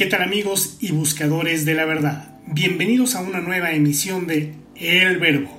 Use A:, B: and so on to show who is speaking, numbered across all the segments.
A: ¿Qué tal amigos y buscadores de la verdad? Bienvenidos a una nueva emisión de El Verbo.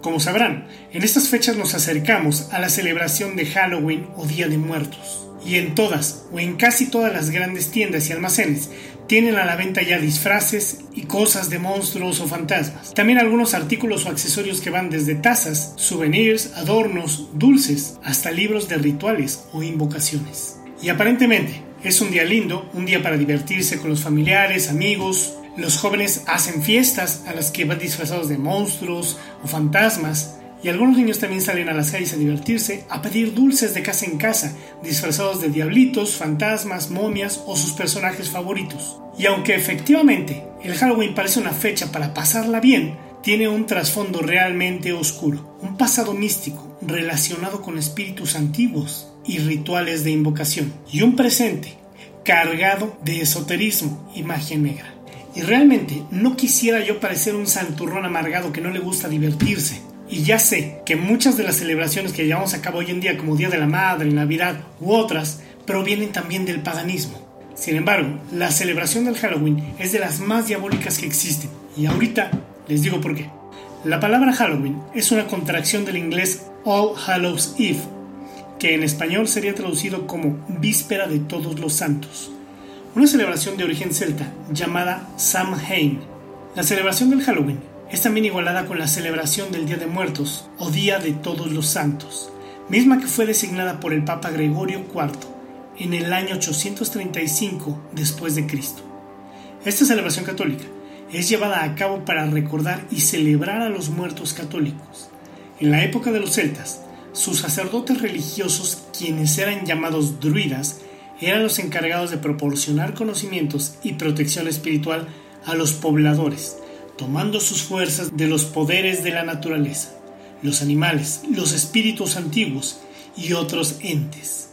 A: Como sabrán, en estas fechas nos acercamos a la celebración de Halloween o Día de Muertos. Y en todas o en casi todas las grandes tiendas y almacenes tienen a la venta ya disfraces y cosas de monstruos o fantasmas. También algunos artículos o accesorios que van desde tazas, souvenirs, adornos, dulces, hasta libros de rituales o invocaciones. Y aparentemente, es un día lindo, un día para divertirse con los familiares, amigos. Los jóvenes hacen fiestas a las que van disfrazados de monstruos o fantasmas. Y algunos niños también salen a las calles a divertirse, a pedir dulces de casa en casa, disfrazados de diablitos, fantasmas, momias o sus personajes favoritos. Y aunque efectivamente el Halloween parece una fecha para pasarla bien, tiene un trasfondo realmente oscuro, un pasado místico relacionado con espíritus antiguos y rituales de invocación, y un presente cargado de esoterismo y magia negra. Y realmente no quisiera yo parecer un santurrón amargado que no le gusta divertirse. Y ya sé que muchas de las celebraciones que llevamos a cabo hoy en día, como Día de la Madre, Navidad u otras, provienen también del paganismo. Sin embargo, la celebración del Halloween es de las más diabólicas que existen. Y ahorita les digo por qué. La palabra Halloween es una contracción del inglés All Hallows Eve, que en español sería traducido como Víspera de Todos los Santos, una celebración de origen celta llamada Samhain. La celebración del Halloween es también igualada con la celebración del Día de Muertos o Día de Todos los Santos, misma que fue designada por el Papa Gregorio IV en el año 835 después de Cristo. Esta celebración católica es llevada a cabo para recordar y celebrar a los muertos católicos. En la época de los celtas, sus sacerdotes religiosos, quienes eran llamados druidas, eran los encargados de proporcionar conocimientos y protección espiritual a los pobladores, tomando sus fuerzas de los poderes de la naturaleza, los animales, los espíritus antiguos y otros entes.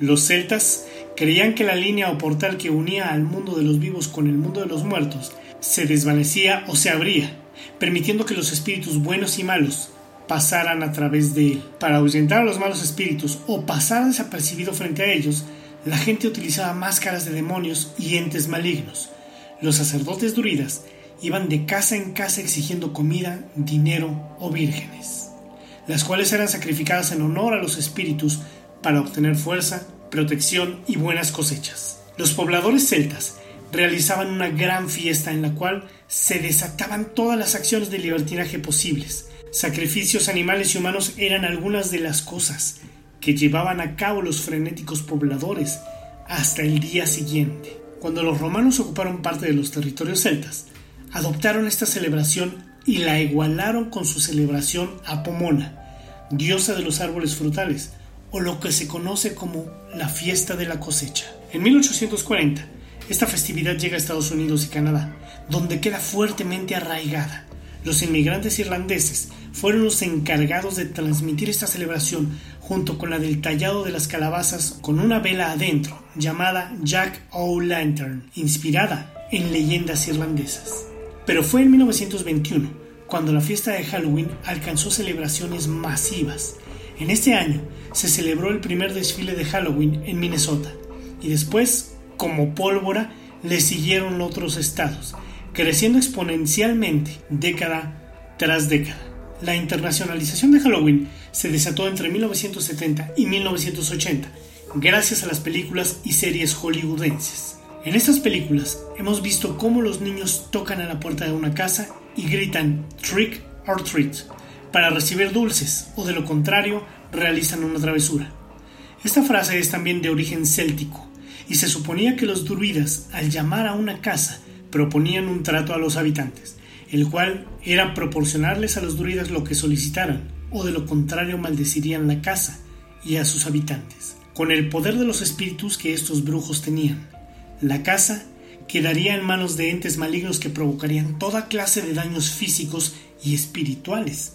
A: Los celtas creían que la línea o portal que unía al mundo de los vivos con el mundo de los muertos se desvanecía o se abría, permitiendo que los espíritus buenos y malos pasaran a través de él. Para ahuyentar a los malos espíritus o pasar desapercibido frente a ellos, la gente utilizaba máscaras de demonios y entes malignos. Los sacerdotes druidas iban de casa en casa exigiendo comida, dinero o vírgenes, las cuales eran sacrificadas en honor a los espíritus para obtener fuerza, protección y buenas cosechas. Los pobladores celtas realizaban una gran fiesta en la cual se desataban todas las acciones de libertinaje posibles, Sacrificios animales y humanos eran algunas de las cosas que llevaban a cabo los frenéticos pobladores hasta el día siguiente. Cuando los romanos ocuparon parte de los territorios celtas, adoptaron esta celebración y la igualaron con su celebración a Pomona, diosa de los árboles frutales, o lo que se conoce como la fiesta de la cosecha. En 1840, esta festividad llega a Estados Unidos y Canadá, donde queda fuertemente arraigada. Los inmigrantes irlandeses fueron los encargados de transmitir esta celebración junto con la del tallado de las calabazas con una vela adentro, llamada Jack O'Lantern, inspirada en leyendas irlandesas. Pero fue en 1921 cuando la fiesta de Halloween alcanzó celebraciones masivas. En este año se celebró el primer desfile de Halloween en Minnesota y después, como pólvora, le siguieron otros estados, creciendo exponencialmente década tras década. La internacionalización de Halloween se desató entre 1970 y 1980 gracias a las películas y series hollywoodenses. En estas películas hemos visto cómo los niños tocan a la puerta de una casa y gritan trick or treat para recibir dulces o de lo contrario realizan una travesura. Esta frase es también de origen céltico y se suponía que los druidas al llamar a una casa proponían un trato a los habitantes, el cual era proporcionarles a los druidas lo que solicitaran, o de lo contrario maldecirían la casa y a sus habitantes, con el poder de los espíritus que estos brujos tenían. La casa quedaría en manos de entes malignos que provocarían toda clase de daños físicos y espirituales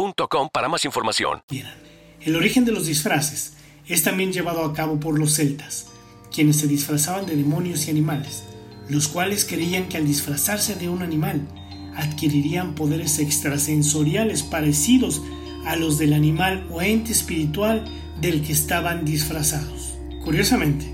B: para más información.
A: El origen de los disfraces es también llevado a cabo por los celtas, quienes se disfrazaban de demonios y animales, los cuales creían que al disfrazarse de un animal adquirirían poderes extrasensoriales parecidos a los del animal o ente espiritual del que estaban disfrazados. Curiosamente,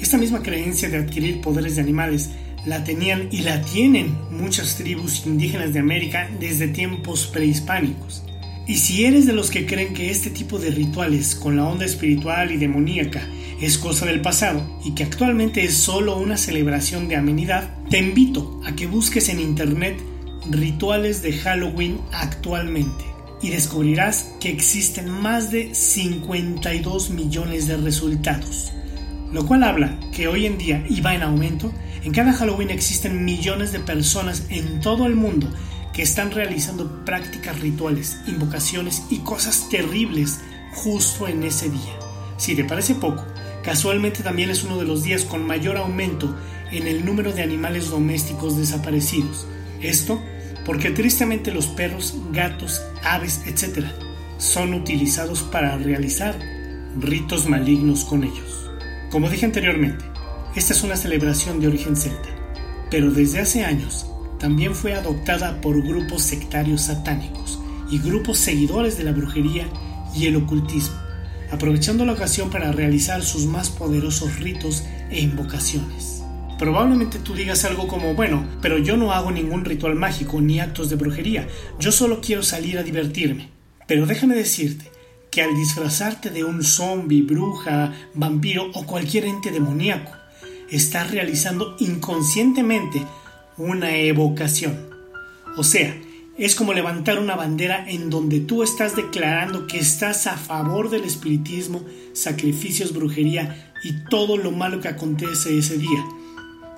A: esta misma creencia de adquirir poderes de animales la tenían y la tienen muchas tribus indígenas de América desde tiempos prehispánicos. Y si eres de los que creen que este tipo de rituales con la onda espiritual y demoníaca es cosa del pasado y que actualmente es solo una celebración de amenidad, te invito a que busques en internet rituales de Halloween actualmente y descubrirás que existen más de 52 millones de resultados, lo cual habla que hoy en día y va en aumento, en cada Halloween existen millones de personas en todo el mundo que están realizando prácticas rituales, invocaciones y cosas terribles justo en ese día. Si te parece poco, casualmente también es uno de los días con mayor aumento en el número de animales domésticos desaparecidos. Esto porque tristemente los perros, gatos, aves, etc. son utilizados para realizar ritos malignos con ellos. Como dije anteriormente, esta es una celebración de origen celta, pero desde hace años también fue adoptada por grupos sectarios satánicos y grupos seguidores de la brujería y el ocultismo, aprovechando la ocasión para realizar sus más poderosos ritos e invocaciones. Probablemente tú digas algo como, bueno, pero yo no hago ningún ritual mágico ni actos de brujería, yo solo quiero salir a divertirme. Pero déjame decirte que al disfrazarte de un zombie, bruja, vampiro o cualquier ente demoníaco, estás realizando inconscientemente una evocación. O sea, es como levantar una bandera en donde tú estás declarando que estás a favor del espiritismo, sacrificios, brujería y todo lo malo que acontece ese día.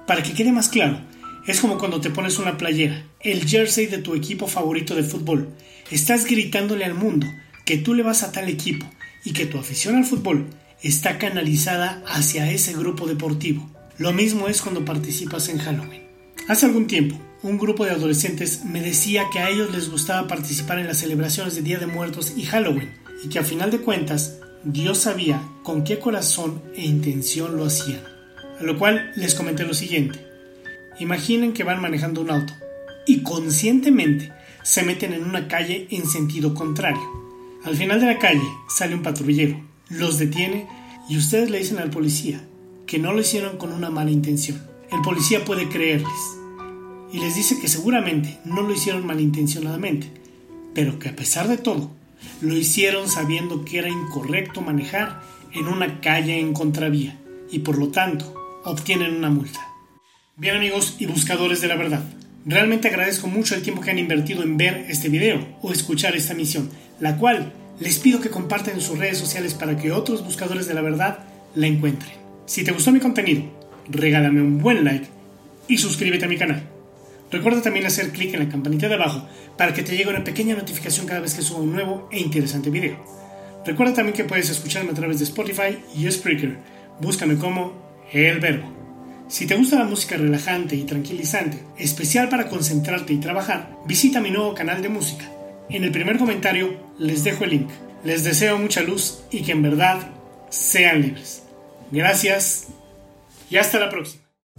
A: Para que quede más claro, es como cuando te pones una playera, el jersey de tu equipo favorito de fútbol. Estás gritándole al mundo que tú le vas a tal equipo y que tu afición al fútbol está canalizada hacia ese grupo deportivo. Lo mismo es cuando participas en Halloween. Hace algún tiempo, un grupo de adolescentes me decía que a ellos les gustaba participar en las celebraciones de Día de Muertos y Halloween, y que a final de cuentas Dios sabía con qué corazón e intención lo hacían. A lo cual les comenté lo siguiente. Imaginen que van manejando un auto y conscientemente se meten en una calle en sentido contrario. Al final de la calle sale un patrullero, los detiene y ustedes le dicen al policía que no lo hicieron con una mala intención. El policía puede creerles y les dice que seguramente no lo hicieron malintencionadamente, pero que a pesar de todo, lo hicieron sabiendo que era incorrecto manejar en una calle en contravía y por lo tanto obtienen una multa. Bien amigos y buscadores de la verdad, realmente agradezco mucho el tiempo que han invertido en ver este video o escuchar esta misión, la cual les pido que compartan en sus redes sociales para que otros buscadores de la verdad la encuentren. Si te gustó mi contenido, regálame un buen like y suscríbete a mi canal. Recuerda también hacer clic en la campanita de abajo para que te llegue una pequeña notificación cada vez que suba un nuevo e interesante video. Recuerda también que puedes escucharme a través de Spotify y Spreaker. Búscame como El Verbo. Si te gusta la música relajante y tranquilizante, especial para concentrarte y trabajar, visita mi nuevo canal de música. En el primer comentario les dejo el link. Les deseo mucha luz y que en verdad sean libres. Gracias y hasta la próxima.